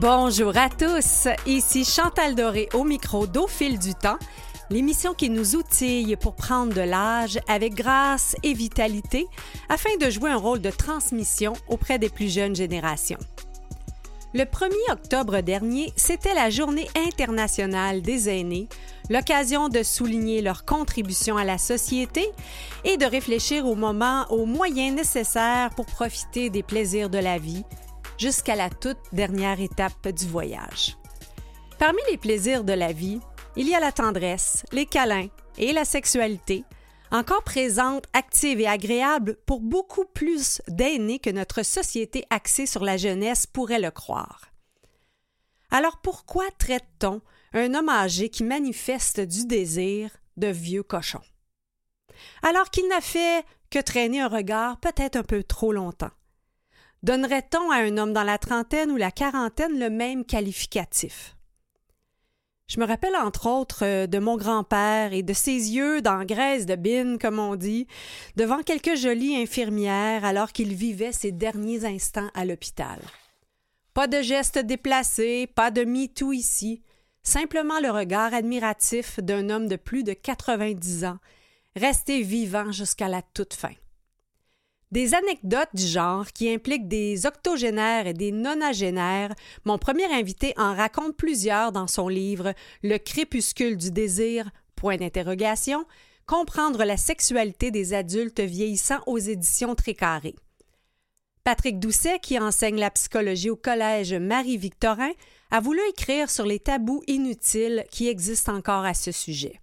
Bonjour à tous, ici Chantal Doré au micro d'Au fil du temps, l'émission qui nous outille pour prendre de l'âge avec grâce et vitalité afin de jouer un rôle de transmission auprès des plus jeunes générations. Le 1er octobre dernier, c'était la Journée internationale des aînés, l'occasion de souligner leur contribution à la société et de réfléchir au moment, aux moyens nécessaires pour profiter des plaisirs de la vie jusqu'à la toute dernière étape du voyage. Parmi les plaisirs de la vie, il y a la tendresse, les câlins et la sexualité, encore présente, active et agréable pour beaucoup plus d'aînés que notre société axée sur la jeunesse pourrait le croire. Alors pourquoi traite-t-on un homme âgé qui manifeste du désir de vieux cochon? Alors qu'il n'a fait que traîner un regard peut-être un peu trop longtemps. Donnerait-on à un homme dans la trentaine ou la quarantaine le même qualificatif? Je me rappelle entre autres euh, de mon grand-père et de ses yeux dans graisse de bine, comme on dit, devant quelques jolies infirmières alors qu'il vivait ses derniers instants à l'hôpital. Pas de gestes déplacés, pas de MeToo ici, simplement le regard admiratif d'un homme de plus de 90 ans, resté vivant jusqu'à la toute fin. Des anecdotes du genre qui impliquent des octogénaires et des nonagénaires, mon premier invité en raconte plusieurs dans son livre Le crépuscule du désir, point d'interrogation, comprendre la sexualité des adultes vieillissants aux éditions Trécarré. Patrick Doucet, qui enseigne la psychologie au collège Marie-Victorin, a voulu écrire sur les tabous inutiles qui existent encore à ce sujet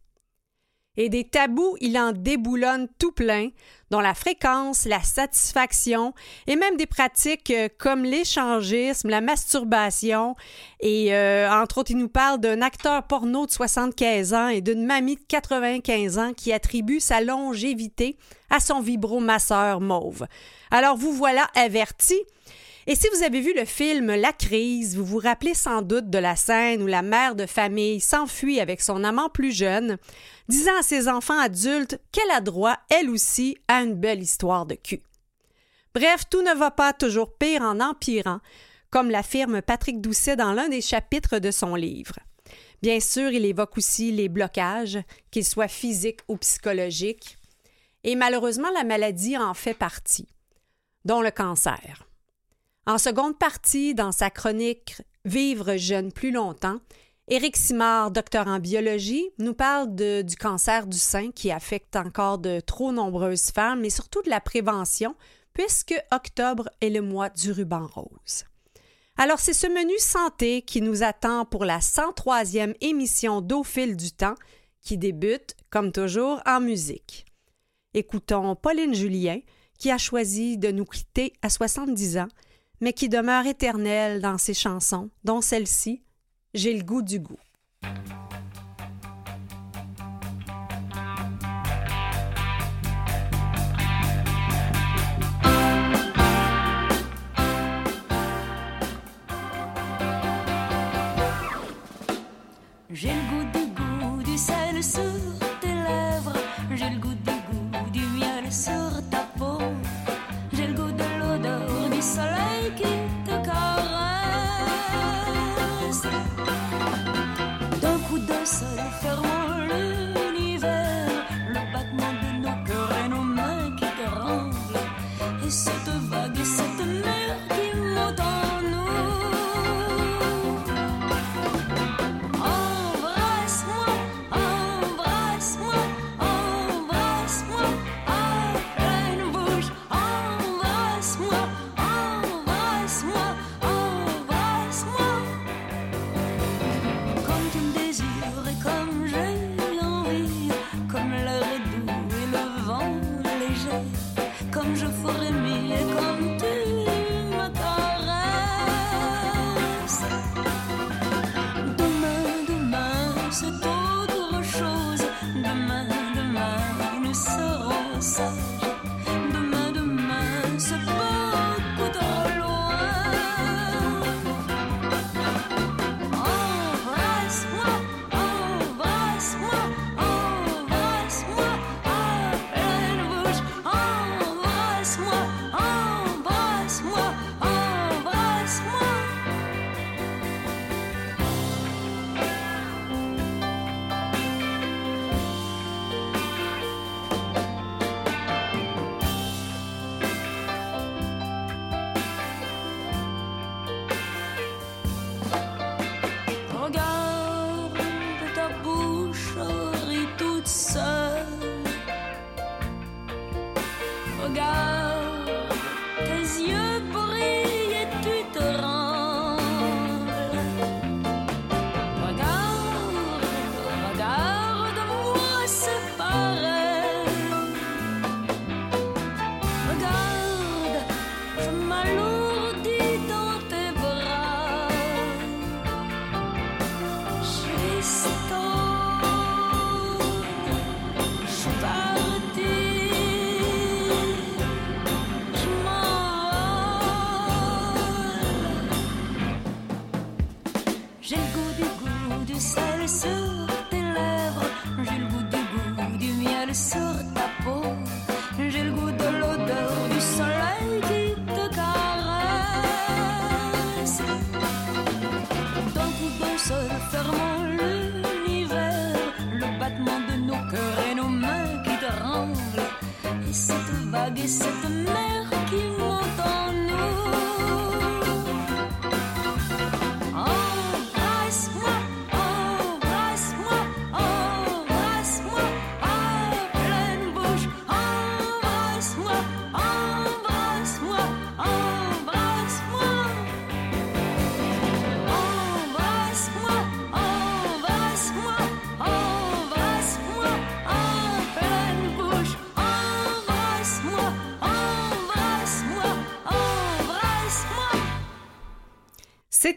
et des tabous, il en déboulonne tout plein, dont la fréquence, la satisfaction et même des pratiques euh, comme l'échangisme, la masturbation. Et euh, entre autres, il nous parle d'un acteur porno de 75 ans et d'une mamie de 95 ans qui attribue sa longévité à son vibromasseur mauve. Alors vous voilà averti. Et si vous avez vu le film La crise, vous vous rappelez sans doute de la scène où la mère de famille s'enfuit avec son amant plus jeune, disant à ses enfants adultes qu'elle a droit, elle aussi, à une belle histoire de cul. Bref, tout ne va pas toujours pire en empirant, comme l'affirme Patrick Doucet dans l'un des chapitres de son livre. Bien sûr, il évoque aussi les blocages, qu'ils soient physiques ou psychologiques, et malheureusement, la maladie en fait partie, dont le cancer. En seconde partie, dans sa chronique Vivre jeune plus longtemps, Éric Simard, docteur en biologie, nous parle du cancer du sein qui affecte encore de trop nombreuses femmes, mais surtout de la prévention, puisque octobre est le mois du ruban rose. Alors, c'est ce menu santé qui nous attend pour la 103e émission d'Au du temps, qui débute, comme toujours, en musique. Écoutons Pauline Julien, qui a choisi de nous quitter à 70 ans mais qui demeure éternelle dans ses chansons, dont celle-ci, J'ai le goût du goût.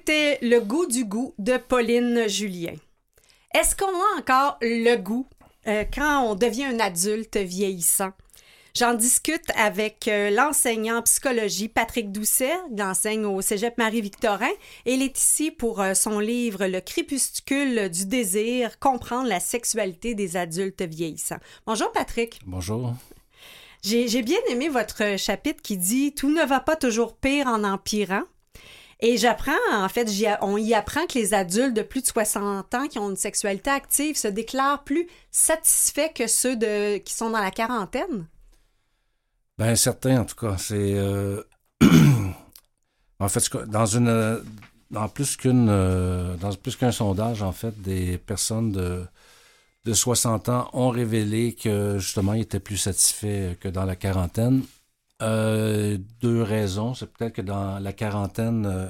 C'était Le goût du goût de Pauline Julien. Est-ce qu'on a encore le goût euh, quand on devient un adulte vieillissant? J'en discute avec euh, l'enseignant en psychologie Patrick Doucet, qui enseigne au Cégep Marie-Victorin, il est ici pour euh, son livre Le crépuscule du désir, comprendre la sexualité des adultes vieillissants. Bonjour Patrick. Bonjour. J'ai j'ai bien aimé votre chapitre qui dit Tout ne va pas toujours pire en empirant. Et j'apprends, en fait, on y apprend que les adultes de plus de 60 ans qui ont une sexualité active se déclarent plus satisfaits que ceux qui sont dans la quarantaine. Ben certain en tout cas, c'est euh, en fait dans une dans plus qu'une euh, dans plus qu'un sondage en fait des personnes de de 60 ans ont révélé que justement ils étaient plus satisfaits que dans la quarantaine. Euh, deux raisons, c'est peut-être que dans la quarantaine euh,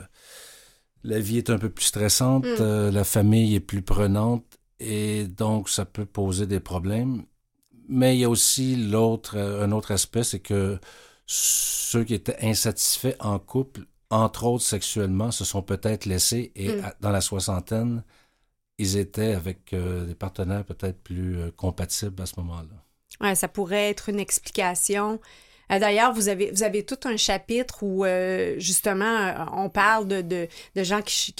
la vie est un peu plus stressante, Mm. euh, la famille est plus prenante et donc ça peut poser des problèmes. Mais il y a aussi l'autre, un autre aspect, c'est que ceux qui étaient insatisfaits en couple, entre autres sexuellement, se sont peut-être laissés et Mm. à- dans la soixantaine, ils étaient avec des partenaires peut-être plus compatibles à ce moment-là. Ouais, ça pourrait être une explication. Euh, D'ailleurs, vous avez, vous avez tout un chapitre où, euh, justement, euh, on parle de, de, gens qui,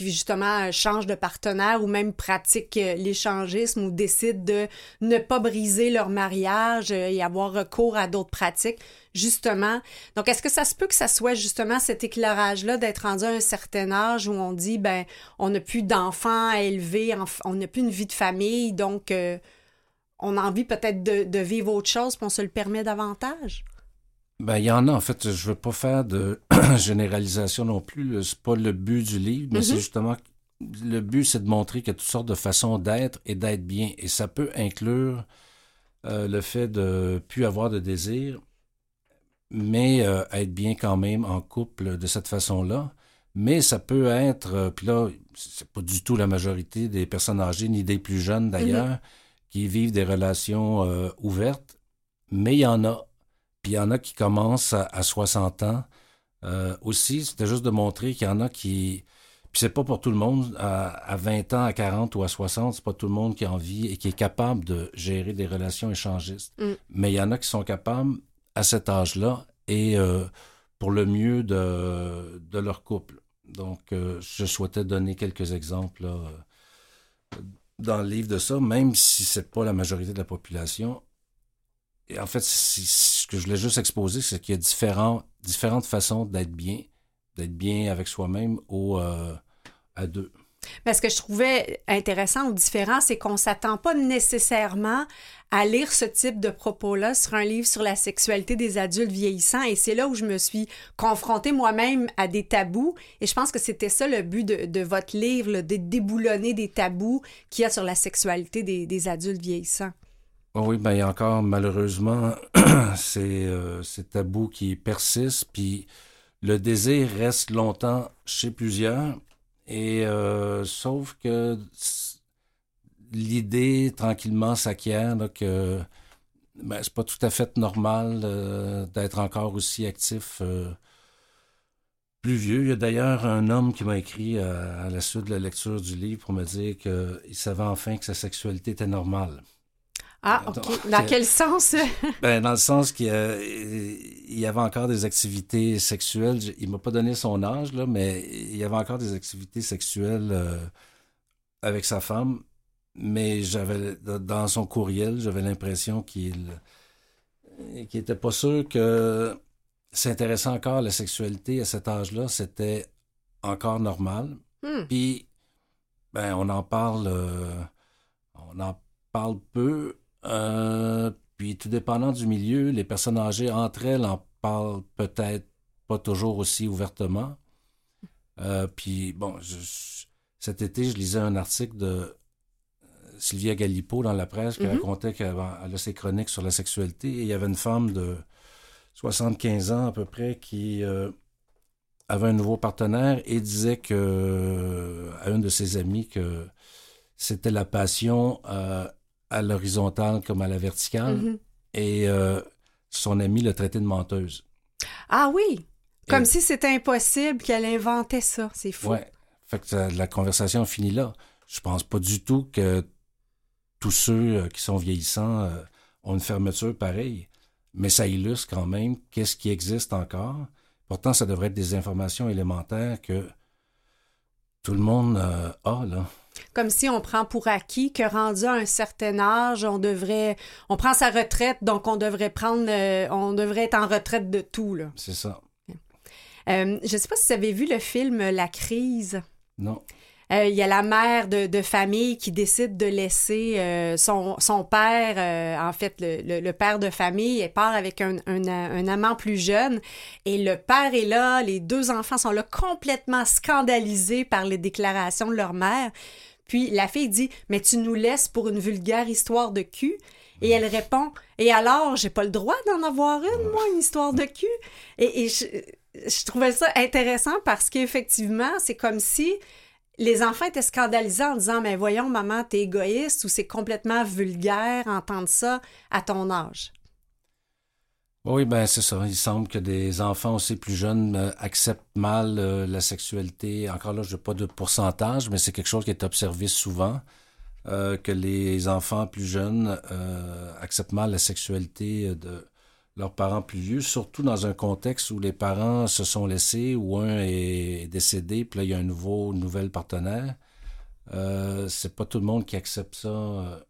justement, changent de partenaire ou même pratiquent l'échangisme ou décident de ne pas briser leur mariage et avoir recours à d'autres pratiques, justement. Donc, est-ce que ça se peut que ça soit justement cet éclairage-là d'être rendu à un certain âge où on dit, ben, on n'a plus d'enfants à élever, on n'a plus une vie de famille, donc... on a envie peut-être de, de vivre autre chose, puis on se le permet davantage? Ben, il y en a, en fait, je veux pas faire de généralisation non plus. C'est pas le but du livre, mais c'est justement le but, c'est de montrer qu'il y a toutes sortes de façons d'être et d'être bien. Et ça peut inclure euh, le fait de plus avoir de désir, mais euh, être bien quand même en couple de cette façon-là. Mais ça peut être, euh, puis là, c'est pas du tout la majorité des personnes âgées, ni des plus jeunes d'ailleurs, qui vivent des relations euh, ouvertes, mais il y en a. Puis il y en a qui commencent à, à 60 ans. Euh, aussi, c'était juste de montrer qu'il y en a qui... Puis c'est pas pour tout le monde. À, à 20 ans, à 40 ou à 60, c'est pas tout le monde qui a envie et qui est capable de gérer des relations échangistes. Mm. Mais il y en a qui sont capables à cet âge-là et euh, pour le mieux de, de leur couple. Donc, euh, je souhaitais donner quelques exemples là, dans le livre de ça, même si c'est pas la majorité de la population. Et en fait, ce que je voulais juste exposer, c'est qu'il y a différents, différentes façons d'être bien, d'être bien avec soi-même ou euh, à deux. Mais ce que je trouvais intéressant ou différent, c'est qu'on s'attend pas nécessairement à lire ce type de propos-là sur un livre sur la sexualité des adultes vieillissants. Et c'est là où je me suis confrontée moi-même à des tabous. Et je pense que c'était ça le but de, votre livre, là, de déboulonner des tabous qu'il y a sur la sexualité des, adultes vieillissants. Oh oui, ben encore malheureusement ces, euh, ces tabous qui persistent, puis le désir reste longtemps chez plusieurs, et euh, sauf que l'idée tranquillement s'acquiert que ben, c'est pas tout à fait normal euh, d'être encore aussi actif euh, plus vieux. Il y a d'ailleurs un homme qui m'a écrit à la suite de la lecture du livre pour me dire qu'il savait enfin que sa sexualité était normale. Ah, OK. Dans quel sens? ben, dans le sens qu'il y avait encore des activités sexuelles. Il m'a pas donné son âge, là, mais il y avait encore des activités sexuelles euh, avec sa femme. Mais j'avais, dans son courriel, j'avais l'impression qu'il qu'il était pas sûr que s'intéresser encore à la sexualité à cet âge-là, c'était encore normal. Hmm. Puis, ben, on en parle, euh, on en parle peu euh, puis tout dépendant du milieu, les personnes âgées entre elles en parlent peut-être pas toujours aussi ouvertement. Euh, puis bon, cet été, je lisais un article de euh, Sylvia Galipo dans la presse qui mm-hmm. racontait qu'elle a ses chroniques sur la sexualité et il y avait une femme de 75 ans à peu près qui avait un nouveau partenaire et disait que à une de ses amies que c'était la passion à l'horizontale comme à la verticale. Mm-hmm. Et euh, son ami l'a traité de menteuse. Ah oui! Comme si c'était impossible qu'elle inventait ça. C'est fou. Ouais. Fait que la conversation finit là. Je pense pas du tout que tous ceux euh, qui sont vieillissants euh, ont une fermeture pareille. Mais ça illustre quand même qu'est-ce qui existe encore. Pourtant, ça devrait être des informations élémentaires que tout le monde a, là comme si on prend pour acquis que rendu à un certain âge, on devrait, on prend sa retraite, donc on devrait prendre, euh, on devrait être en retraite de tout là. C'est ça. Euh, je ne sais pas si vous avez vu le film La crise. Non. Euh, il y a la mère de, famille qui décide de laisser son, son, père, en fait, le, le, père de famille, part avec un, un, amant plus jeune. Et le père est là, les deux enfants sont là complètement scandalisés par les déclarations de leur mère. Puis la fille dit Mais tu nous laisses pour une vulgaire histoire de cul et elle répond Et alors, j'ai pas le droit d'en avoir une, moi, une histoire de cul Et, je, trouvais ça intéressant parce qu'effectivement, c'est comme si les enfants étaient scandalisés en disant Mais voyons, maman, t'es égoïste ou c'est complètement vulgaire entendre ça à ton âge. Oui, ben c'est ça. Il semble que des enfants aussi plus jeunes euh, acceptent mal euh, la sexualité. Encore là, je n'ai pas de pourcentage, mais c'est quelque chose qui est observé souvent, euh, que les enfants plus jeunes acceptent mal la sexualité de leurs parents plus vieux, surtout dans un contexte où les parents se sont laissés, ou un est décédé, puis là, il y a un nouveau, une nouvelle partenaire. c'est pas tout le monde qui accepte ça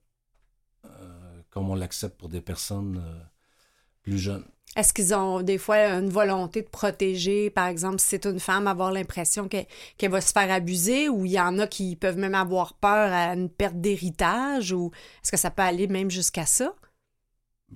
comme on l'accepte pour des personnes plus jeunes. Est-ce qu'ils ont des fois une volonté de protéger, par exemple, si c'est une femme, avoir l'impression qu'elle va se faire abuser ou il y en a qui peuvent même avoir peur à une perte d'héritage ou est-ce que ça peut aller même jusqu'à ça?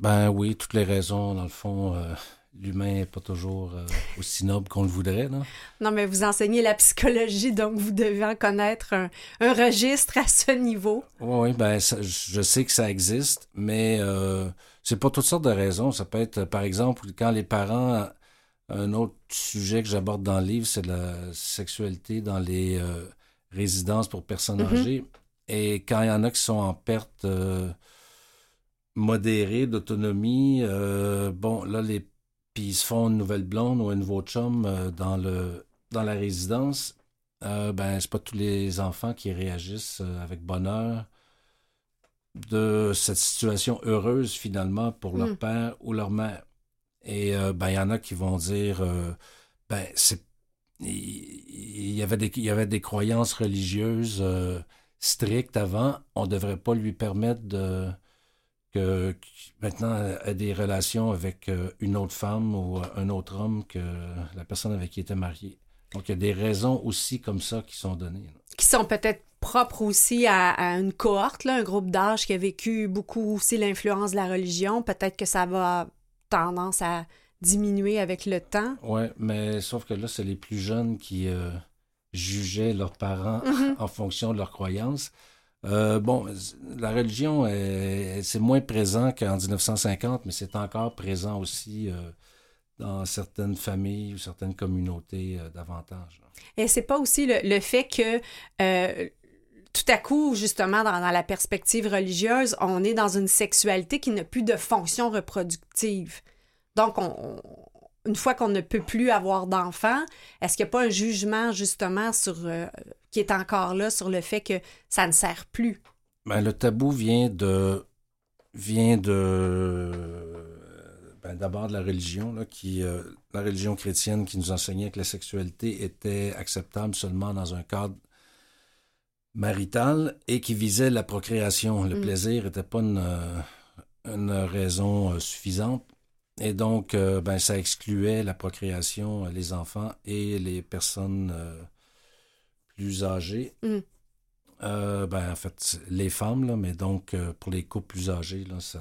Ben oui, toutes les raisons, dans le fond, euh, l'humain n'est pas toujours euh, aussi noble qu'on le voudrait. Non? non, mais vous enseignez la psychologie, donc vous devez en connaître un, registre à ce niveau. Oui, ben je sais que ça existe, mais... Euh, c'est pour toutes sortes de raisons. Ça peut être, par exemple, quand les parents. Un autre sujet que j'aborde dans le livre, c'est la sexualité dans les résidences pour personnes mm-hmm. âgées. Et quand il y en a qui sont en perte modérée d'autonomie, euh, bon, là, les puis ils se font une nouvelle blonde ou un nouveau chum dans, le, dans la résidence, ben, c'est pas tous les enfants qui réagissent avec bonheur de cette situation heureuse finalement pour leur hmm. père ou leur mère. Et euh, ben il y en a qui vont dire euh, ben c'est il, y avait des il y avait des croyances religieuses euh, strictes avant, on ne devrait pas lui permettre de que, maintenant ait des relations avec une autre femme ou un autre homme que la personne avec qui il était marié. Donc il y a des raisons aussi comme ça qui sont données. qui sont peut-être propres aussi à, à une cohorte, là, un groupe d'âge qui a vécu beaucoup aussi l'influence de la religion. Peut-être que ça va tendance à diminuer avec le temps. Oui, mais sauf que là, c'est les plus jeunes qui euh, jugeaient leurs parents Mhm. en fonction de leurs croyances. Euh, bon, la religion, est- c'est moins présent qu'en 1950, mais c'est encore présent aussi euh, dans certaines familles ou certaines communautés euh, davantage. Et c'est pas aussi le, fait que tout à coup, justement, dans, la perspective religieuse, on est dans une sexualité qui n'a plus de fonction reproductive. Donc, on- on- une fois qu'on ne peut plus avoir d'enfants, est-ce qu'il n'y a pas un jugement, justement, sur qui est encore là sur le fait que ça ne sert plus? Ben, le tabou vient de vient de ben, d'abord de la religion là, qui euh, la religion chrétienne qui nous enseignait que la sexualité était acceptable seulement dans un cadre marital et qui visait la procréation. Le Mm. plaisir n'était pas une, euh, une raison euh, suffisante. Et donc, euh, ben, ça excluait la procréation, les enfants et les personnes plus. Mm. Euh, ben, en fait, les femmes, là, mais donc euh, pour les couples plus âgés, là, ça...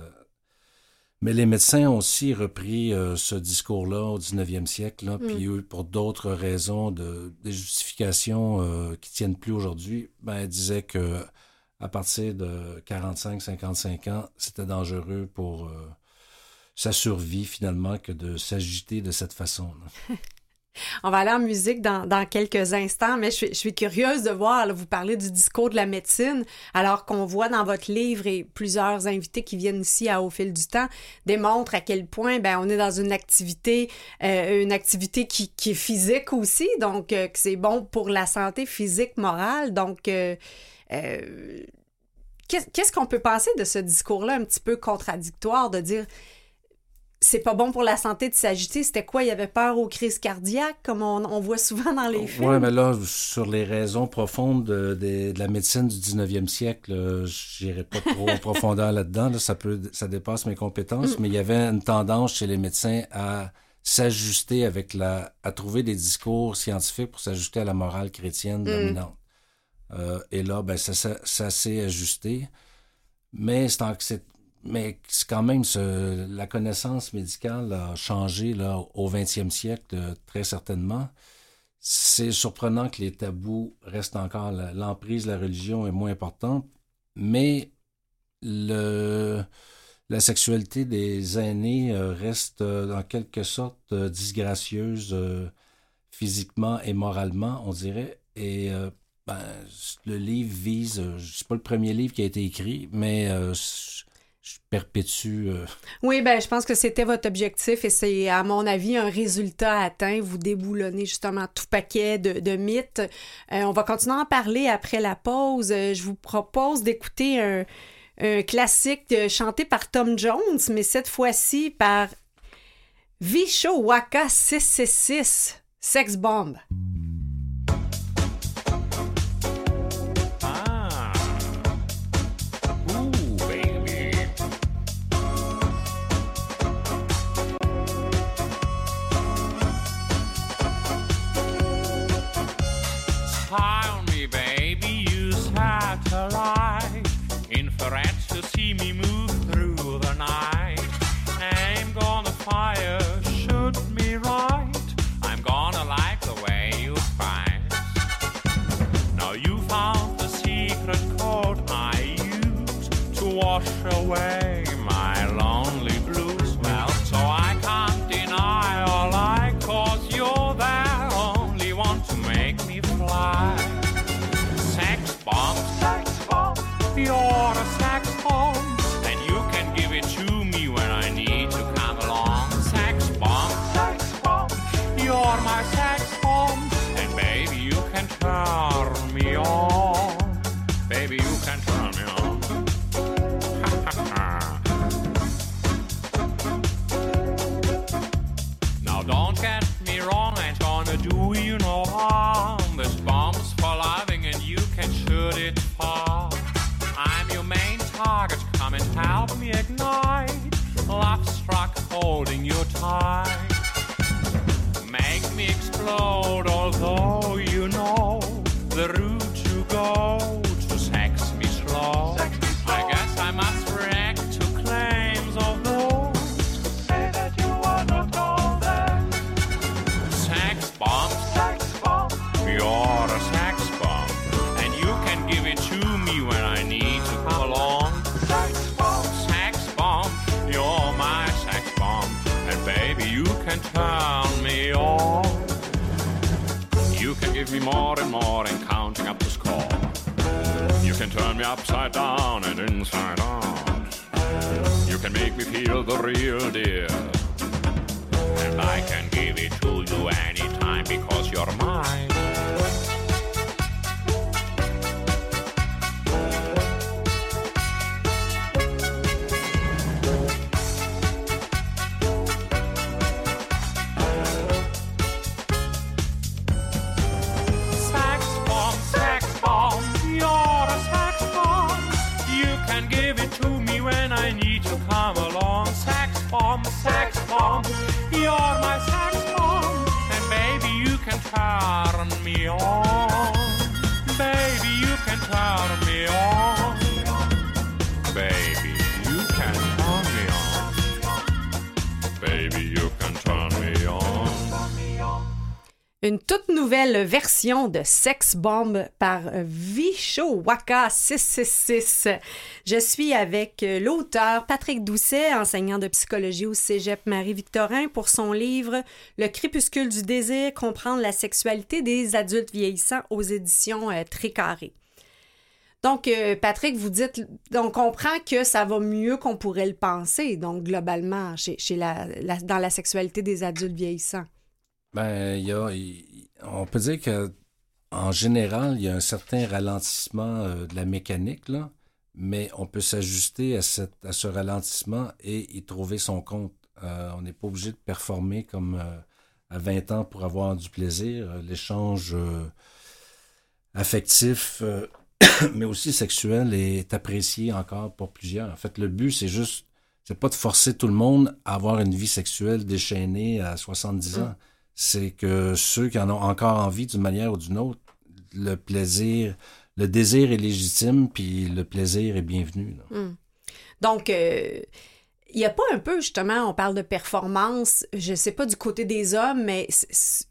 Mais les médecins ont aussi repris euh, ce discours-là au 19e siècle, là, puis eux, pour d'autres raisons, de, des justifications qui tiennent plus aujourd'hui, ben, ils disaient que à partir de 45-55 ans, c'était dangereux pour sa survie, finalement, que de s'agiter de cette façon. On va aller en musique dans, dans quelques instants, mais je suis, curieuse de voir, vous parler du discours de la médecine, alors qu'on voit dans votre livre et plusieurs invités qui viennent ici à Au fil du temps démontrent à quel point ben, on est dans une activité, euh, une activité qui, qui est physique aussi, donc euh, que c'est bon pour la santé physique, morale. Donc, euh, qu'est- qu'est-ce qu'on peut penser de ce discours-là un petit peu contradictoire de dire c'est pas bon pour la santé de s'agiter. C'était quoi? Il y avait peur aux crises cardiaques, comme on, on voit souvent dans les films? Oui, mais là, sur les raisons profondes de, de- de la médecine du 19e siècle, euh, je n'irai pas trop en profondeur là-dedans. là, ça, peut, ça dépasse mes compétences, mais il y avait une tendance chez les médecins à s'ajuster avec la... à trouver des discours scientifiques pour s'ajuster à la morale chrétienne dominante. Euh, et là, ben, ça, ça, ça s'est ajusté. Mais c'est en- c'est mais c'est quand même la connaissance médicale a changé là, au 20e siècle, euh, très certainement. C'est surprenant que les tabous restent encore. L'emprise de la religion est moins importante, mais le, la sexualité des aînés euh, reste euh, en quelque sorte disgracieuse physiquement et moralement, on dirait. Et ben, le livre vise, c'est pas le premier livre qui a été écrit, mais je perpétue. euh, Oui, ben je pense que c'était votre objectif et c'est, à mon avis, un résultat atteint. Vous déboulonnez justement tout paquet de, de mythes. Euh, on va continuer à en parler après la pause. Euh, je vous propose d'écouter un, classique chanté par Tom Jones, mais cette fois-ci par Visho Waka 666, Sex Bomb. Away toute nouvelle version de Sex Bomb par Vicho Waka 666. Je suis avec euh, l'auteur Patrick Doucet, enseignant de psychologie au Cégep Marie-Victorin, pour son livre Le crépuscule du désir, comprendre la sexualité des adultes vieillissants aux éditions euh, Tricaré. Donc, euh, Patrick, vous dites, on comprend que ça va mieux qu'on pourrait le penser, donc globalement, chez, la- dans la sexualité des adultes vieillissants. Ben, il y a, on peut dire que en général, il y a un certain ralentissement euh, de la mécanique, là, mais on peut s'ajuster à, cette- à ce ralentissement et y trouver son compte. Euh, on n'est pas obligé de performer comme euh, à 20 ans pour avoir du plaisir. L'échange affectif, mais aussi sexuel, est apprécié encore pour plusieurs. En fait, le but, c'est juste, c'est pas de forcer tout le monde à avoir une vie sexuelle déchaînée à 70 ans c'est que ceux qui en ont encore envie d'une manière ou d'une autre, le plaisir, le désir est légitime, puis le plaisir est bienvenu. là. Donc, euh, il n'y a pas un peu, justement, on parle de performance, je sais pas du côté des hommes, mais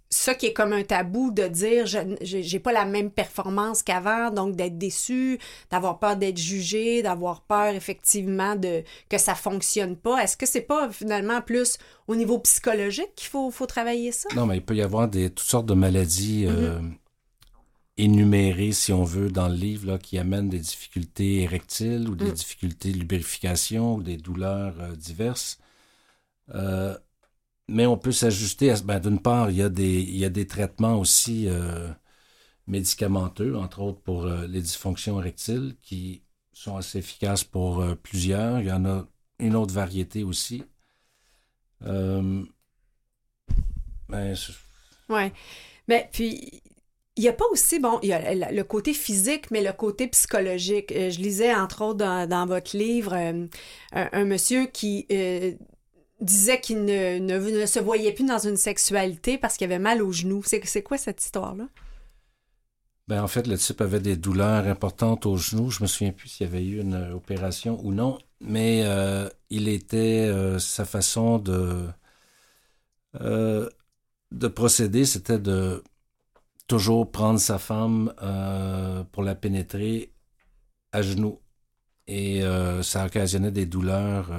ça qui est comme un tabou de dire, je j'ai pas la même performance qu'avant, donc d'être déçu, d'avoir peur d'être jugé, d'avoir peur, effectivement, de que ça fonctionne pas. Est-ce que c'est pas, finalement, plus au niveau psychologique qu'il faut, faut travailler ça? Non, mais il peut y avoir des, toutes sortes de maladies euh, énumérées, si on veut, dans le livre, là, qui amènent des difficultés érectiles ou des difficultés de lubrification ou des douleurs euh, diverses. Euh, mais on peut s'ajuster. Ben, D'une part, il y, a des, il y a des traitements aussi euh, médicamenteux, entre autres pour euh, les dysfonctions érectiles, qui sont assez efficaces pour euh, plusieurs. Il y en a une autre variété aussi. Ben, Ouais. Mais puis, il n'y a pas aussi, bon, il y a le- côté physique, mais le côté psychologique. Je lisais, entre autres, dans, dans votre livre, un, monsieur qui disait qu'il ne, se voyait plus dans une sexualité parce qu'il avait mal aux genoux. C'est quoi cette histoire-là? Ben, en fait, le type avait des douleurs importantes aux genoux. Je me souviens plus s'il y avait eu une opération ou non, mais euh, il était euh, sa façon de euh, de procéder, c'était de toujours prendre sa femme pour la pénétrer à genoux, et ça occasionnait des douleurs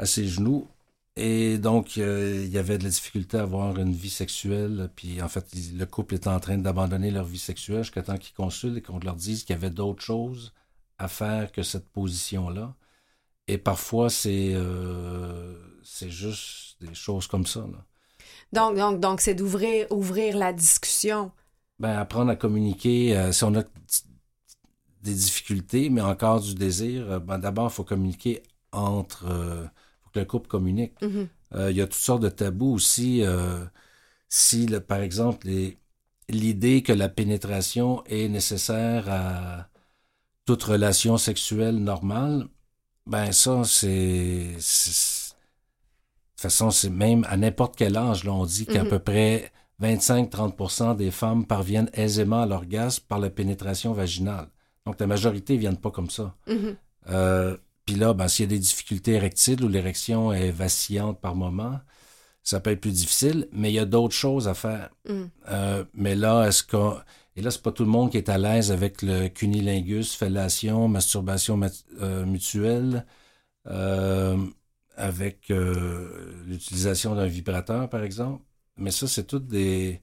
à ses genoux. Et donc, euh, il y avait de la difficulté à avoir une vie sexuelle. Puis, en fait, il- le couple était en train d'abandonner leur vie sexuelle jusqu'à temps qu'ils consultent et qu'on leur dise qu'il y avait d'autres choses à faire que cette position-là. Et parfois, c'est euh, c'est juste des choses comme ça. Là. Donc, donc, donc c'est d'ouvrir ouvrir la discussion. Ben, apprendre à communiquer, euh, si on a des difficultés, mais encore du désir, euh, ben, d'abord, il faut communiquer entre... le couple communique. Mhm. Euh, il y a toutes sortes de tabous aussi. euh, si, le- par exemple, l'idée que la pénétration est nécessaire à toute relation sexuelle normale, ben ça, c'est... De toute façon, c'est même à n'importe quel âge, là, on dit qu'à Mhm. peu près 25-30% des femmes parviennent aisément à l'orgasme par la pénétration vaginale. Donc, la majorité ne viennent pas comme ça. Mhm. Euh, Puis là, ben, s'il y a des difficultés érectiles ou l'érection est vacillante par moment, ça peut être plus difficile, mais il y a d'autres choses à faire. Mm. Euh, mais là, est-ce que. Et là, c'est pas tout le monde qui est à l'aise avec le cunilingus, fellation, masturbation mat- euh, mutuelle, euh, avec l'utilisation d'un vibrateur, par exemple. Mais ça, c'est toutes des.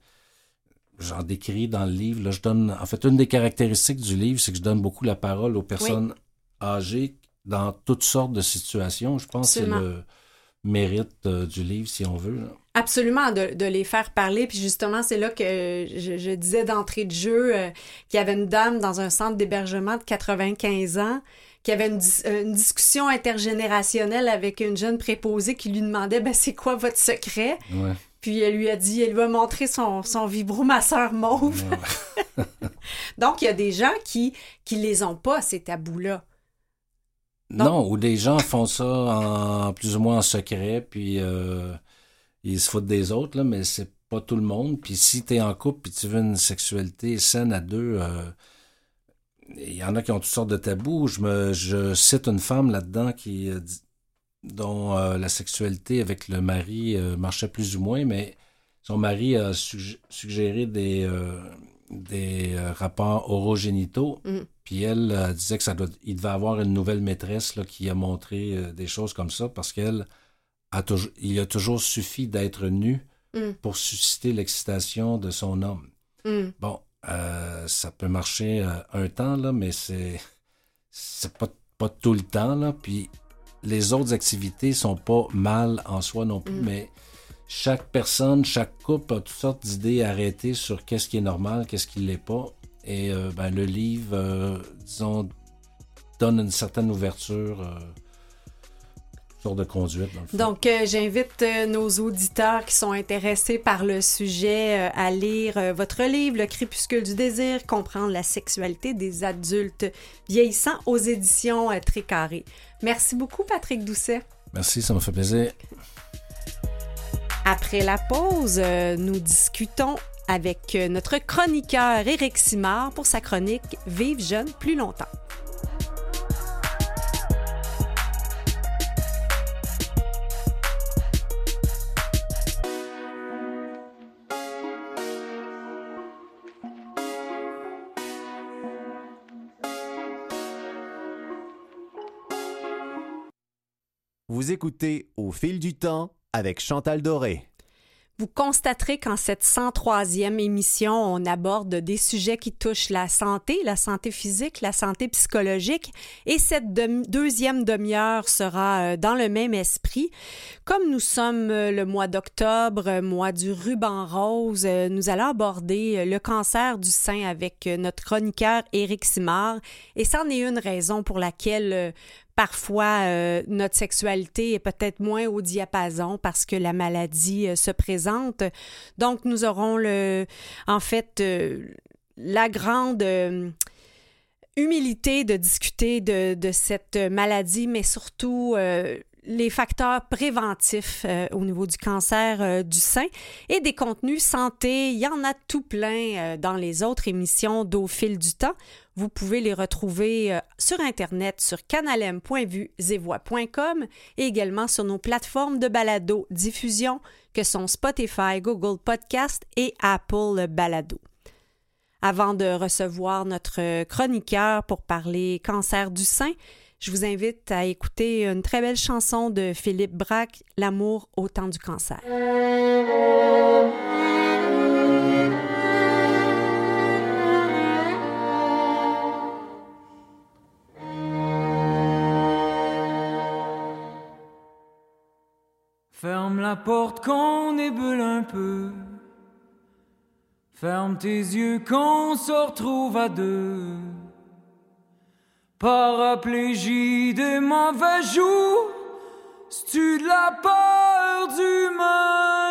J'en décris dans le livre. Là, je donne. En fait, une des caractéristiques du livre, c'est que je donne beaucoup la parole aux personnes âgées dans toutes sortes de situations. Je pense que c'est le mérite euh, du livre, si on veut. là. Absolument, de, de les faire parler. Puis justement, c'est là que je, je disais d'entrée de jeu euh, qu'il y avait une dame dans un centre d'hébergement de 95 ans qui avait une, dis- une discussion intergénérationnelle avec une jeune préposée qui lui demandait ben, c'est quoi votre secret? Ouais. Puis elle lui a dit, elle lui a montré son, son vibromasseur mauve. Ouais. Donc, il y a des gens qui qui les ont pas, ces tabous-là. Non, ou des gens font ça en plus ou moins en secret, puis euh, ils se foutent des autres, là, mais c'est pas tout le monde. Puis si t'es en couple puis tu veux une sexualité saine à deux, euh, il y en a qui ont toutes sortes de tabous. Je me je cite une femme là-dedans qui euh, dont euh, la sexualité avec le mari euh, marchait plus ou moins, mais son mari a suggé- suggéré des, euh, des euh, rapports orogénitaux. Mm. Puis elle euh, disait que ça doit, il devait avoir une nouvelle maîtresse là, qui a montré euh, des choses comme ça parce qu'elle a toujours, il a toujours suffi d'être nue Mm. pour susciter l'excitation de son homme. Hum, Bon, euh, ça peut marcher un temps là, mais c'est c'est pas pas tout le temps là. Puis les autres activités sont pas mal en soi non plus, Mm. mais chaque personne, chaque couple a toutes sortes d'idées arrêtées sur qu'est-ce qui est normal, qu'est-ce qui l'est pas. Et euh, ben, le livre, euh, disons, donne une certaine ouverture euh, sur de conduite. Dans le fond. Donc, euh, j'invite euh, nos auditeurs qui sont intéressés par le sujet euh, à lire euh, votre livre, Le crépuscule du désir, comprendre la sexualité des adultes vieillissants aux éditions euh, Tricaré. Merci beaucoup, Patrick Doucet. Merci, ça me fait plaisir. Après la pause, euh, nous discutons avec euh, notre chroniqueur Éric Simard pour sa chronique Vive jeune plus longtemps. Vous écoutez Au fil du temps avec Chantal Doré. Vous constaterez qu'en cette 103e émission, on aborde des sujets qui touchent la santé, la santé physique, la santé psychologique, et cette deuxième demi-heure sera euh, dans le même esprit. Comme nous sommes euh, le mois d'octobre, mois du ruban rose, euh, nous allons aborder le cancer du sein avec notre chroniqueur Éric Simard, et c'en est une raison pour laquelle Parfois, euh, notre sexualité est peut-être moins au diapason parce que la maladie euh, se présente. Donc, nous aurons le, en fait, euh, la grande humilité de discuter de, cette maladie, mais surtout les facteurs préventifs euh, au niveau du cancer euh, du sein et des contenus santé. Il y en a tout plein euh, dans les autres émissions d'Au fil du temps. Vous pouvez les retrouver sur Internet sur canalem.vuezevoix.com et également sur nos plateformes de balado diffusion que sont Spotify, Google Podcast et Apple Balado. Avant de recevoir notre chroniqueur pour parler cancer du sein, je vous invite à écouter une très belle chanson de Philippe Braque, L'amour au temps du cancer. Ferme la porte qu'on ébule un peu. Ferme tes yeux qu'on se retrouve à deux. Paraplégie des mauvais jours. C'est-tu de la peur du mal?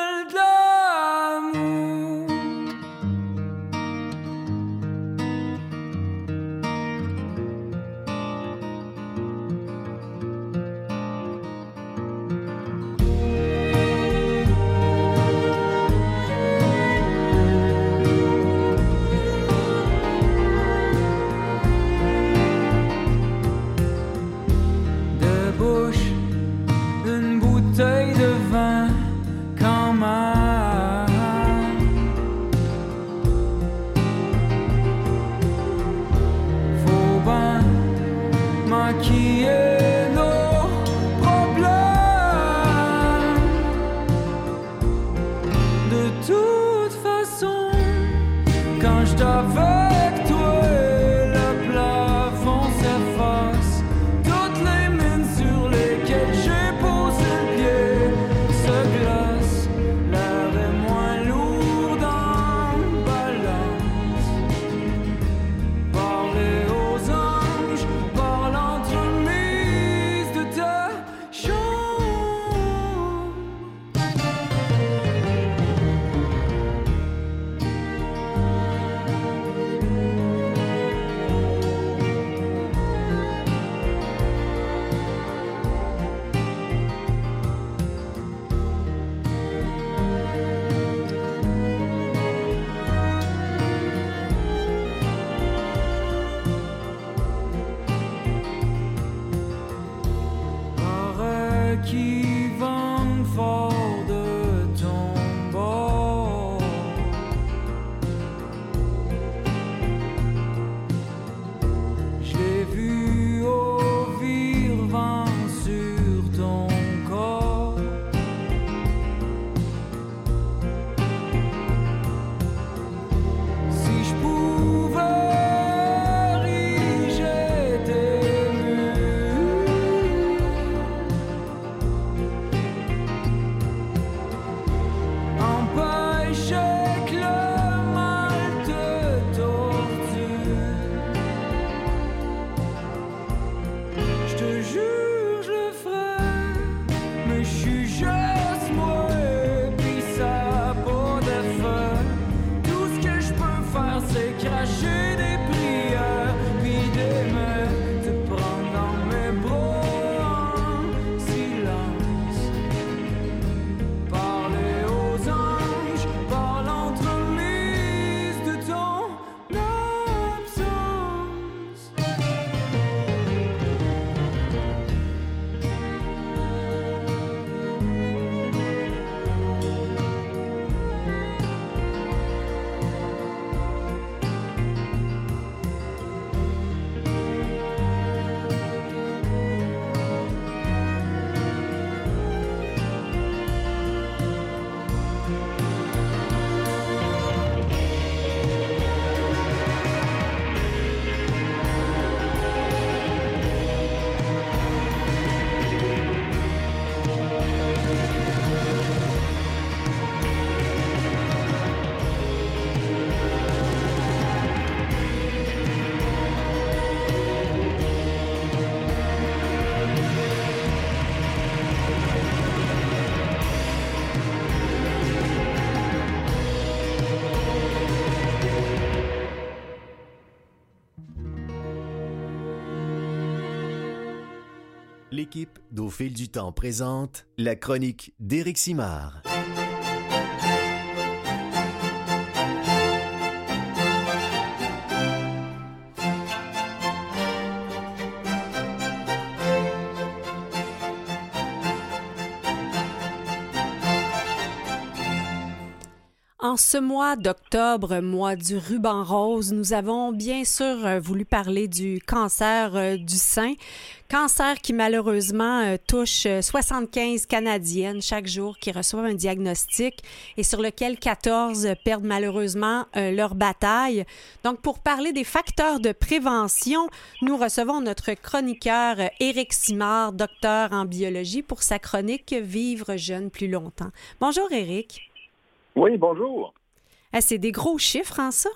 L'équipe d'Au fil du temps présente la chronique d'Éric Simard. En ce mois d'octobre, mois du ruban rose, nous avons bien sûr euh, voulu parler du cancer euh, du sein. Cancer qui malheureusement euh, touche euh, 75 Canadiennes chaque jour qui reçoivent un diagnostic et sur lequel 14 perdent malheureusement euh, leur bataille. Donc pour parler des facteurs de prévention, nous recevons notre chroniqueur euh, Éric Simard, docteur en biologie, pour sa chronique Vivre jeune plus longtemps. Bonjour Éric. Oui, bonjour. Ah, c'est des gros chiffres en ça?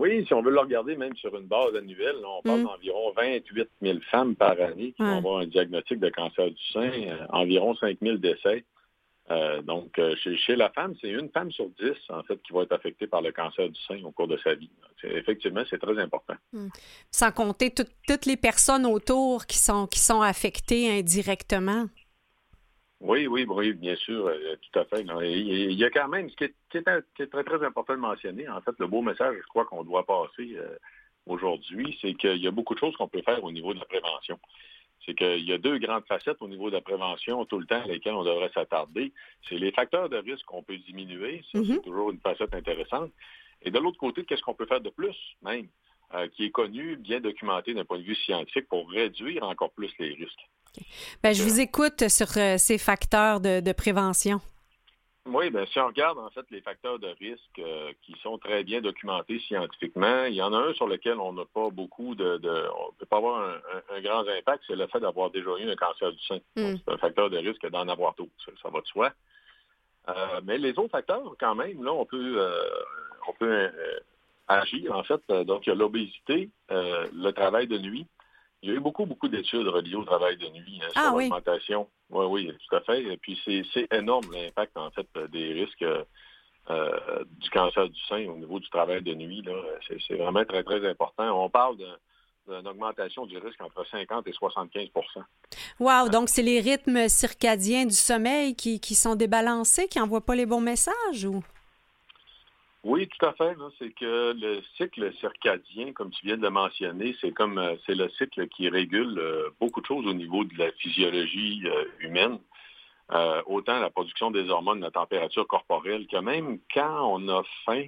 Oui, si on veut le regarder même sur une base annuelle, là, on parle Mm. d'environ 28 000 femmes par année qui Ouais. vont avoir un diagnostic de cancer du sein, euh, environ 5 000 décès. Euh, donc, euh, chez, chez la femme, c'est une femme sur 10, en fait, qui va être affectée par le cancer du sein au cours de sa vie. Effectivement, c'est très important. Sans compter tout- toutes les personnes autour qui sont, qui sont affectées indirectement. Oui, oui, oui, bien sûr, euh, tout à fait. Il y a quand même, ce qui est, qui très, très important de mentionner, en fait, le beau message, je crois qu'on doit passer euh, aujourd'hui, c'est qu'il y a beaucoup de choses qu'on peut faire au niveau de la prévention. C'est qu'il y a deux grandes facettes au niveau de la prévention tout le temps à lesquelles on devrait s'attarder. C'est les facteurs de risque qu'on peut diminuer, ça c'est toujours une facette intéressante. Et de l'autre côté, qu'est-ce qu'on peut faire de plus, même, euh, qui est connu, bien documenté d'un point de vue scientifique pour réduire encore plus les risques? Ben, je vous écoute sur euh, ces facteurs de, de prévention. Oui, bien, si on regarde en fait les facteurs de risque euh, qui sont très bien documentés scientifiquement, il y en a un sur lequel on n'a pas beaucoup de, de on peut pas avoir un, un- un grand impact, c'est le fait d'avoir déjà eu un cancer du sein. Mm. Donc, C'est un facteur de risque d'en avoir tôt, ça, ça va de soi. Euh, mais les autres facteurs, quand même, là, on peut on peut agir en fait. Donc, il y a l'obésité, le travail de nuit. Il y a eu beaucoup, beaucoup d'études reliées au travail de nuit hein, sur Ah oui. l'augmentation. Oui, oui, tout à fait. Et puis c'est énorme l'impact en fait euh, des risques euh, euh, du cancer du sein au niveau du travail de nuit. C'est c'est vraiment très, très important. On parle de- d'une augmentation du risque entre 50 et 75% Wow, donc c'est les rythmes circadiens du sommeil qui, qui sont débalancés, qui n'envoient pas les bons messages ou? Oui, tout à fait. C'est que le cycle circadien, comme tu viens de le mentionner, c'est comme euh, c'est le cycle qui régule euh, beaucoup de choses au niveau de la physiologie euh, humaine. Euh, autant la production des hormones, la température corporelle, que même quand on a faim,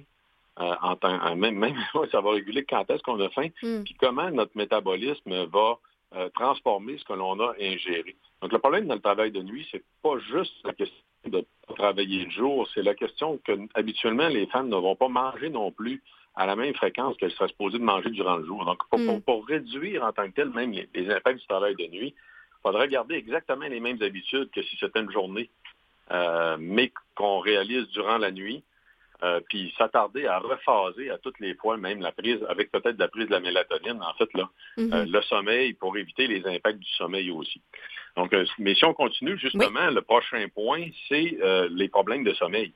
euh, en temps- même, même ça va réguler quand est-ce qu'on a faim, Mm. puis comment notre métabolisme va euh, transformer ce que l'on a ingéré. Donc le problème dans le travail de nuit, c'est pas juste la question de travailler le jour, c'est la question que habituellement les femmes ne vont pas manger non plus à la même fréquence qu'elles seraient supposées de manger durant le jour. Donc pour, Mm. pour- pour réduire en tant que tel même les, les impacts du travail de nuit, il faudrait garder exactement les mêmes habitudes que si c'était une journée, euh, mais qu'on réalise durant la nuit. Euh, puis s'attarder à rephaser à toutes les fois, même la prise, avec peut-être la prise de la mélatonine, en fait, là, Mhm. euh, le sommeil pour éviter les impacts du sommeil aussi. Donc, euh, mais si on continue, justement, le prochain point, c'est euh, les problèmes de sommeil.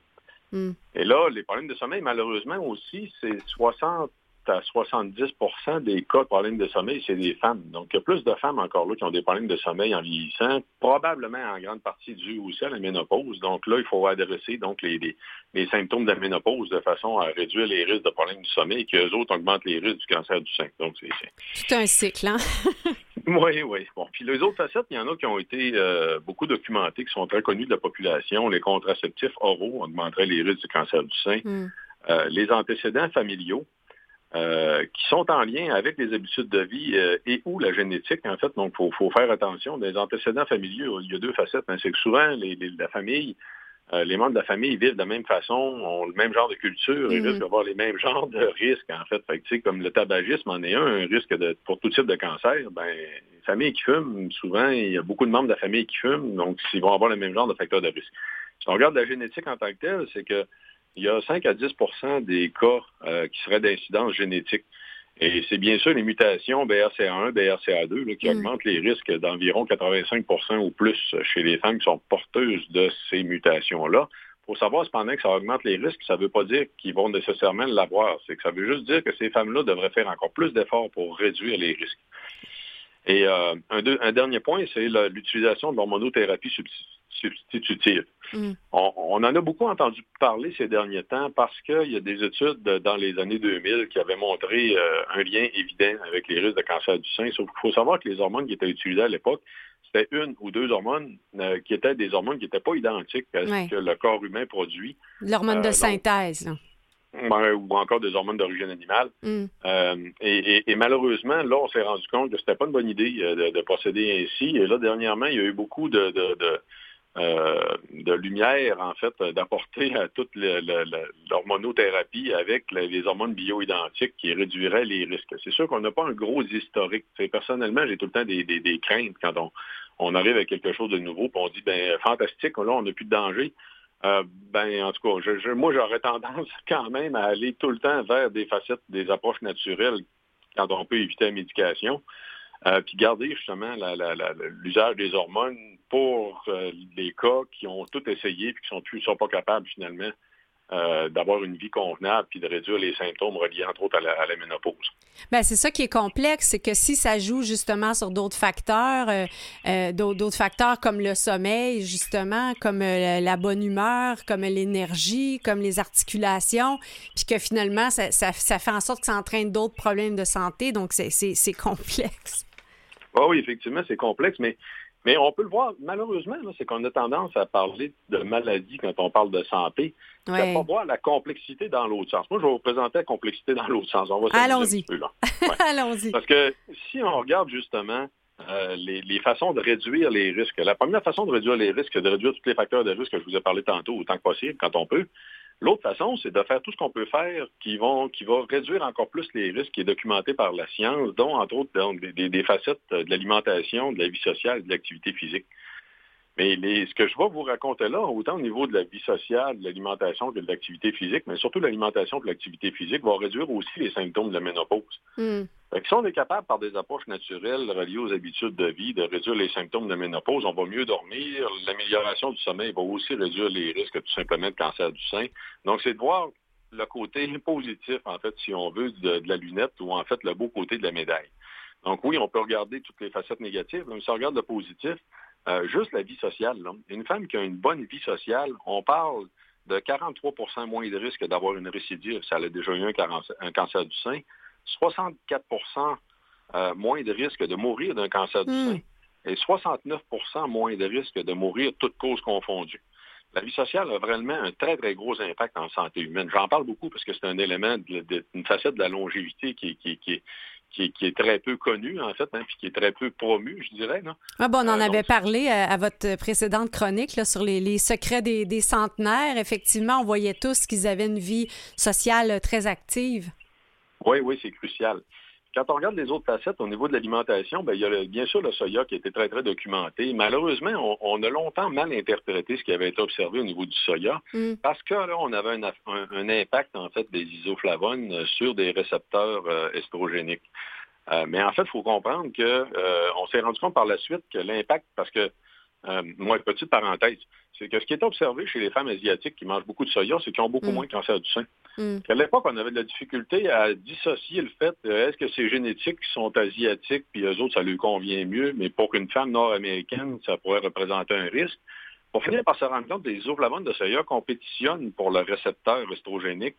Mm. Et là, les problèmes de sommeil, malheureusement aussi, c'est 60 à 70% des cas de problèmes de sommeil, c'est des femmes. Donc, il y a plus de femmes encore là qui ont des problèmes de sommeil en vieillissant, probablement en grande partie dû aussi à la ménopause. Donc là, il faut adresser donc les, les, les symptômes de la ménopause de façon à réduire les risques de problèmes du sommeil, qui eux autres augmentent les risques du cancer du sein. Donc, c'est c'est- Tout un cycle, hein? oui, oui. Bon, puis les autres facettes, il y en a qui ont été euh, beaucoup documentées, qui sont très connues de la population. Les contraceptifs oraux augmenteraient les risques du cancer du sein. Mm. Euh, les antécédents familiaux, euh, qui sont en lien avec les habitudes de vie euh, et ou la génétique, en fait. Donc, il faut, faut faire attention. Des antécédents familiaux, il y a deux facettes. hein. C'est que souvent, les, les- la famille, euh, les membres de la famille vivent de la même façon, ont le même genre de culture et Mhm. risquent d'avoir les mêmes genres de risques, en fait. fait que, comme le tabagisme en est un, un risque de, pour tout type de cancer, ben, les familles qui fument, souvent, il y a beaucoup de membres de la famille qui fument, donc ils vont avoir le même genre de facteurs de risque. Si on regarde la génétique en tant que telle, c'est que il y a 5 à 10% des cas euh, qui seraient d'incidence génétique. Et c'est bien sûr les mutations BRCA1, BRCA2 là, qui Mm. augmentent les risques d'environ 85% ou plus chez les femmes qui sont porteuses de ces mutations-là. Il faut savoir cependant que ça augmente les risques, ça ne veut pas dire qu'ils vont nécessairement l'avoir. C'est que ça veut juste dire que ces femmes-là devraient faire encore plus d'efforts pour réduire les risques. Et euh, un, deux- un dernier point, c'est l'utilisation de l'hormonothérapie substitutive. Mm. On, on en a beaucoup entendu parler ces derniers temps parce qu'il y a des études de- dans les années 2000 qui avaient montré euh, un lien évident avec les risques de cancer du sein. Sauf qu'il faut savoir que les hormones qui étaient utilisées à l'époque, c'était une ou deux hormones euh, qui étaient des hormones qui n'étaient pas identiques à ce Ouais. que le corps humain produit, L'hormone Euh, de donc- synthèse, ou encore des hormones d'origine animale. Mm. Euh, et, et- et malheureusement, là, on s'est rendu compte que c'était pas une bonne idée euh, de, de procéder ainsi. Et là, dernièrement, il y a eu beaucoup de, de, de, euh, de lumière, en fait, d'apporter à toute l'hormonothérapie avec les, hormones bioidentiques qui réduiraient les risques. C'est sûr qu'on n'a pas un gros historique. Personnellement, j'ai tout le temps des, des- craintes quand on, arrive avec quelque chose de nouveau, puis on dit, ben fantastique, là, on n'a plus de danger. Euh, ben, en tout cas, je- moi, j'aurais tendance quand même à aller tout le temps vers des facettes, des approches naturelles quand on peut éviter la médication, euh, puis garder justement l'usage des hormones pour euh, les cas qui ont tout essayé puis qui sont plus sont pas capables finalement euh, d'avoir une vie convenable puis de réduire les symptômes reliés entre autres à la, à la ménopause. Ben, c'est ça qui est complexe, c'est que si ça joue justement sur d'autres facteurs, euh, d'autres facteurs comme le sommeil, justement, comme euh, la bonne humeur, comme l'énergie, comme les articulations, puis que finalement, ça, ça, ça fait en sorte que ça entraîne d'autres problèmes de santé, donc c'est complexe. Ah oui, effectivement, c'est complexe, mais, mais on peut le voir, malheureusement, c'est qu'on a tendance à parler de maladie quand on parle de santé, à Ouais. pas voir la complexité dans l'autre sens. Moi, je vais vous présenter la complexité dans l'autre sens. On va Allons-y. petit peu, là. Allons-y. Parce que si on regarde justement euh, les, les façons de réduire les risques, la première façon de réduire les risques, c'est de réduire tous les facteurs de risque que je vous ai parlé tantôt, autant que possible, quand on peut. L'autre façon, c'est de faire tout ce qu'on peut faire qui, vont, qui va réduire encore plus les risques qui est documenté par la science, dont entre autres des, des- facettes de l'alimentation, de la vie sociale de l'activité physique. Mais les- ce que je vais vous raconter là, autant au niveau de la vie sociale, de l'alimentation que de l'activité physique, mais surtout l'alimentation et l'activité physique, va réduire aussi les symptômes de la ménopause. Hmm. Fait que si on est capable, par des approches naturelles reliées aux habitudes de vie, de réduire les symptômes de ménopause, on va mieux dormir. L'amélioration du sommeil va aussi réduire les risques tout simplement de cancer du sein. Donc, c'est de voir le côté positif, en fait, si on veut, de, de la lunette ou en fait le beau côté de la médaille. Donc oui, on peut regarder toutes les facettes négatives, mais si on regarde le positif, euh, juste la vie sociale. là. Une femme qui a une bonne vie sociale, on parle de 43% moins de risque d'avoir une récidive si elle a déjà eu un, cancer- un cancer du sein, 64% euh, moins de risque de mourir d'un cancer du Hmm. sein et 69% moins de risque de mourir toutes causes confondues. La vie sociale a vraiment un très, très gros impact en santé humaine. J'en parle beaucoup parce que c'est un élément, de- de- une facette de la longévité qui, qui, qui, qui, qui est très peu connue, en fait, hein, puis qui est très peu promue, je dirais. Là. Ah bon, on en Euh, avait donc- parlé euh, à votre précédente chronique là, sur les, les secrets des, des centenaires. Effectivement, on voyait tous qu'ils avaient une vie sociale euh, très active. Oui, oui, c'est crucial. Quand on regarde les autres facettes au niveau de l'alimentation, ben, il y a le- bien sûr le soya qui a été très, très documenté. Malheureusement, on, on a longtemps mal interprété ce qui avait été observé au niveau du soya Mm. parce que là, on avait un, aff- un- un impact, en fait, des isoflavones euh, sur des récepteurs euh, estrogéniques. Euh, mais en fait, il faut comprendre que euh, s'est rendu compte par la suite que l'impact, parce que, euh, moi, petite parenthèse, c'est que ce qui est observé chez les femmes asiatiques qui mangent beaucoup de soya, c'est qu'ils ont beaucoup Mm. moins de cancer du sein. Mm. À l'époque, on avait de la difficulté à dissocier le fait, euh, est-ce que c'est génétique qui sont asiatiques, puis eux autres, ça leur convient mieux, mais pour qu'une femme nord-américaine, ça pourrait représenter un risque. Pour finir par se rendre compte les isoflavones de soya compétitionnent pour le récepteur estrogénique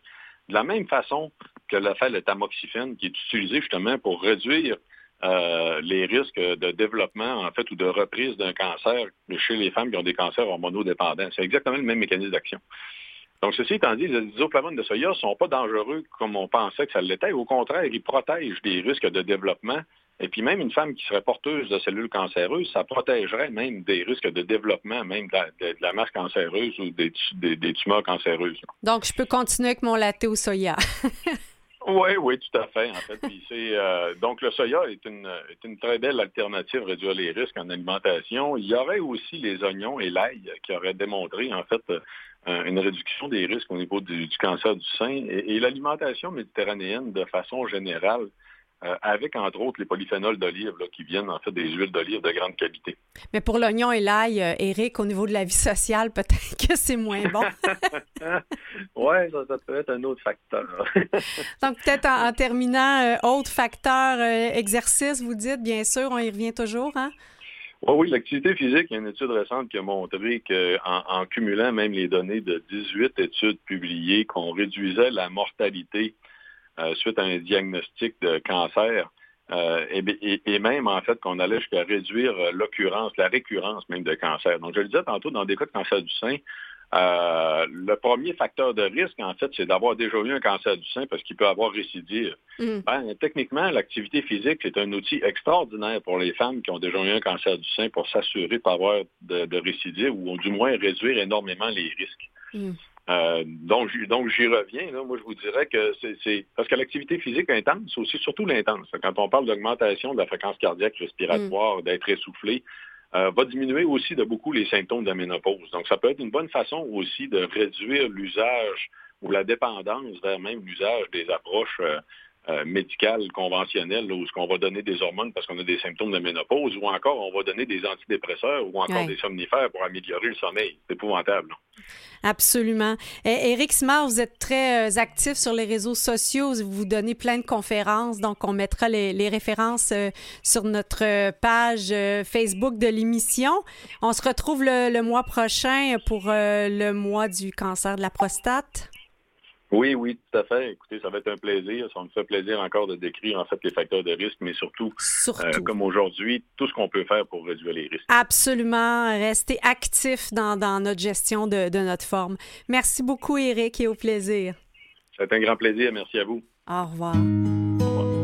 de la même façon que le fait le tamoxifène, qui est utilisé justement pour réduire euh, les risques de développement, en fait, ou de reprise d'un cancer chez les femmes qui ont des cancers hormonodépendants. C'est exactement le même mécanisme d'action. Donc, ceci étant dit, les isoflavones de soya ne sont pas dangereux comme on pensait que ça l'était. Au contraire, ils protègent des risques de développement. Et puis même une femme qui serait porteuse de cellules cancéreuses, ça protégerait même des risques de développement, même de la, masse cancéreuse ou des- des tumeurs cancéreuses. Donc, je peux continuer avec mon latte au soya. Oui, oui, tout à fait. En fait, Puis euh, donc le soya est une, est une très belle alternative à réduire les risques en alimentation. Il y aurait aussi les oignons et l'ail qui auraient démontré en fait euh, une réduction des risques au niveau du, cancer du sein. Et l'alimentation méditerranéenne, de façon générale, euh, avec entre autres les polyphénols d'olive qui viennent en fait des huiles d'olive de grande qualité. Mais pour l'oignon et l'ail, euh, Eric, au niveau de la vie sociale, peut-être que c'est moins bon. oui, ça, ça peut être un autre facteur. Donc, peut-être en, en terminant, euh, autre facteur, euh, exercice, vous dites, bien sûr, on y revient toujours, hein? Oui, oui, l'activité physique, il y a une étude récente qui a montré qu'en en cumulant même les données de 18 études publiées, qu'on réduisait la mortalité euh, suite à un diagnostic de cancer, euh, et, et- et même en fait qu'on allait jusqu'à réduire euh, l'occurrence, la récurrence même de cancer. Donc, je le disais tantôt, dans des cas de cancer du sein, euh, le premier facteur de risque, en fait, c'est d'avoir déjà eu un cancer du sein parce qu'il peut avoir récidive. Mm. Ben, techniquement, l'activité physique, c'est un outil extraordinaire pour les femmes qui ont déjà eu un cancer du sein pour s'assurer de ne pas avoir de, de récidive ou du moins réduire énormément les risques. Mm. Euh, donc, j'y- donc j'y reviens. Là. Moi, je vous dirais que c'est- parce que l'activité physique intense, c'est aussi surtout l'intense. Quand on parle d'augmentation de la fréquence cardiaque, respiratoire, d'être essoufflé, euh, va diminuer aussi de beaucoup les symptômes de la ménopause. Donc, ça peut être une bonne façon aussi de réduire l'usage ou la dépendance vers même l'usage des approches euh, euh, médicales conventionnelles, là, où ce qu'on va donner des hormones parce qu'on a des symptômes de ménopause, ou encore on va donner des antidépresseurs ou encore Ouais. des somnifères pour améliorer le sommeil. C'est épouvantable. là. Absolument. Et Éric Simard, vous êtes très euh, actif sur les réseaux sociaux. Vous donnez plein de conférences. Donc, on mettra les, les références euh, sur notre euh, page euh, Facebook de l'émission. On se retrouve le, le mois prochain pour le mois du cancer de la prostate. Oui, oui, tout à fait. Écoutez, ça va être un plaisir. Ça me fait plaisir encore de décrire en fait les facteurs de risque, mais surtout, Surtout. euh, comme aujourd'hui, tout ce qu'on peut faire pour réduire les risques. Absolument. Rester actif dans, dans notre gestion de, de notre forme. Merci beaucoup, Éric, et au plaisir. C'est un grand plaisir. Merci à vous. Au revoir. Aimer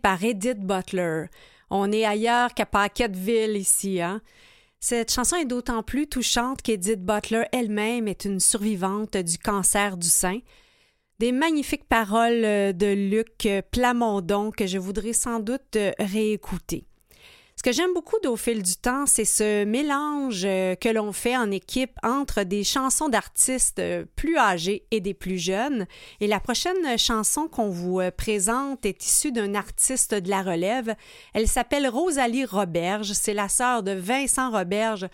par Edith Butler. On est ailleurs qu'à Paquetteville ici, hein? Cette chanson est d'autant plus touchante qu'Edith Butler elle-même est une survivante du cancer du sein. Des magnifiques paroles euh, de Luc Plamondon que je voudrais sans doute euh, réécouter. Ce que j'aime beaucoup d'Au fil du temps, c'est ce mélange euh, que l'on fait en équipe entre des chansons d'artistes euh, plus âgés et des plus jeunes. Et la prochaine chanson qu'on vous euh, présente est issue d'un artiste de la relève. Elle s'appelle Rosalie Roberge. C'est la sœur de Vincent Roberge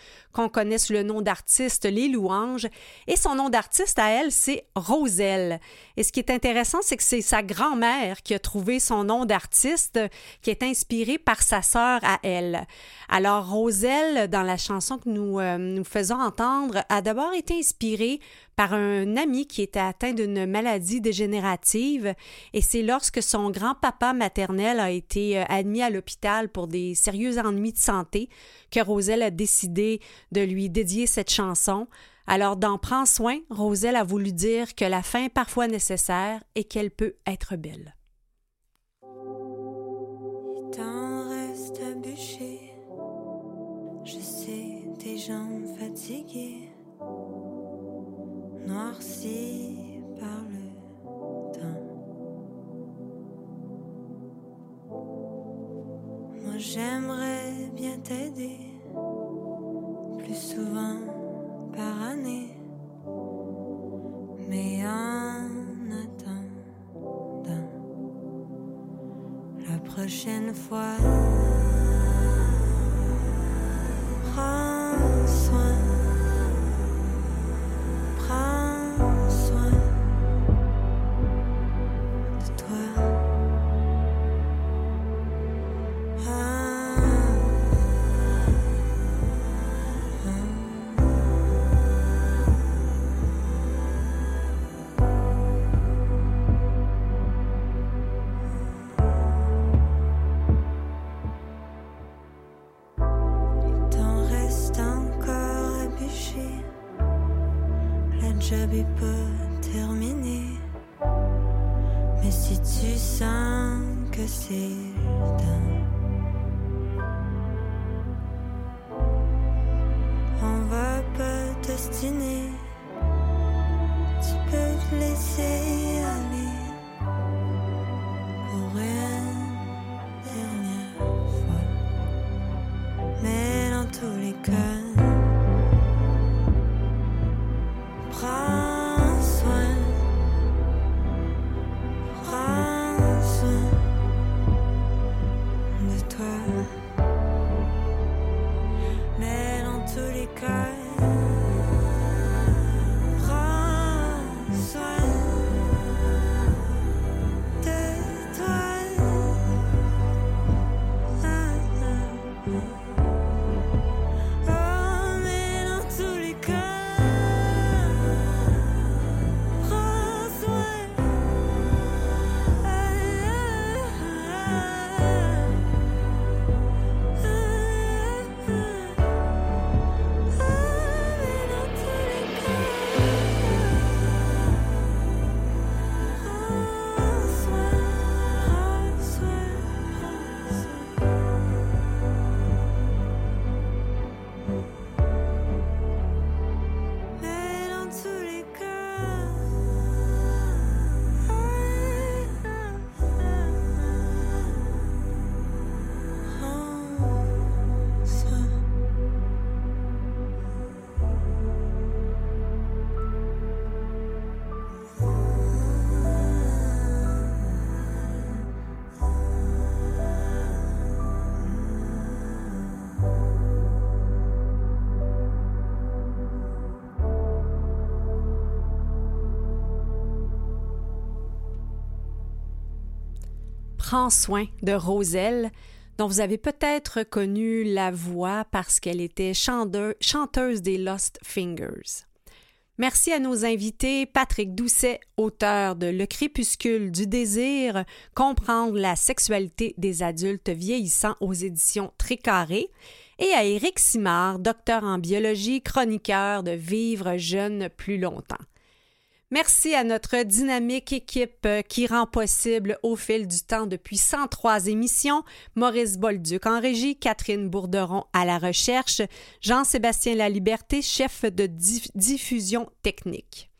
qu'on le nom d'artiste Les Louanges. Et son nom d'artiste à elle, c'est Roselle. Et ce qui est intéressant, c'est que c'est sa grand-mère qui a trouvé son nom d'artiste, qui est inspiré par sa sœur à elle. Alors, Roselle, dans la chanson que nous, euh, nous faisons entendre, a d'abord été inspirée par un ami qui était atteint d'une maladie dégénérative et c'est lorsque son grand-papa maternel a été euh, admis à l'hôpital pour des sérieux ennuis de santé que Roselle a décidé de lui dédier cette chanson. Alors, dans Prends soin, Roselle a voulu dire que la fin est parfois nécessaire et qu'elle peut être belle. T'en restes à bûcher. Je sais tes jambes noircies par le temps. Moi j'aimerais bien t'aider, plus souvent par année. Mais en attendant, la prochaine fois, Prends soin de Roselle, dont vous avez peut-être connu la voix parce qu'elle était chanteuse des Lost Fingers. Merci à nos invités, Patrick Doucet, auteur de Le crépuscule du désir, comprendre la sexualité des adultes vieillissants aux éditions Tricaré, et à Éric Simard, docteur en biologie, chroniqueur de Vivre jeune plus longtemps. Merci à notre dynamique équipe euh, qui rend possible au fil du temps depuis 103 émissions, Maurice Bolduc en régie, Catherine Bourderon à la recherche, Jean-Sébastien Laliberté, chef de diff- diffusion technique.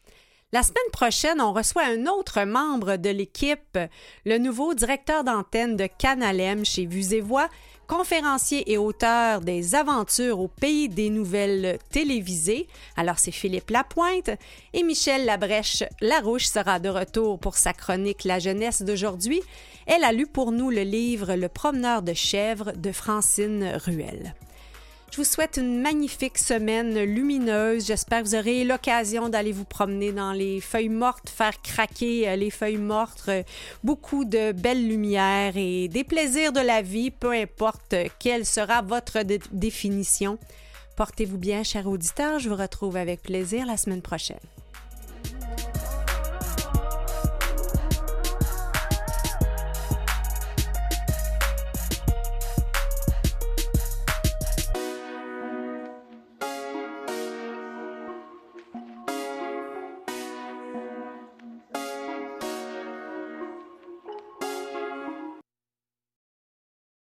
La semaine prochaine, on reçoit un autre membre de l'équipe, le nouveau directeur d'antenne de Canalem chez Vues et Voix, conférencier et auteur des Aventures au pays des nouvelles télévisées. Alors c'est Philippe Lapointe et Michel Labrèche Larouche sera de retour pour sa chronique La jeunesse d'aujourd'hui. Elle a lu pour nous le livre Le promeneur de chèvres de Francine Ruel. Je vous souhaite une magnifique semaine lumineuse. J'espère que vous aurez l'occasion d'aller vous promener dans les feuilles mortes, faire craquer euh, les feuilles mortes, euh, beaucoup de belles lumières et des plaisirs de la vie, peu importe euh, quelle sera votre dé- définition. Portez-vous bien, chers auditeurs. Je vous retrouve avec plaisir la semaine prochaine.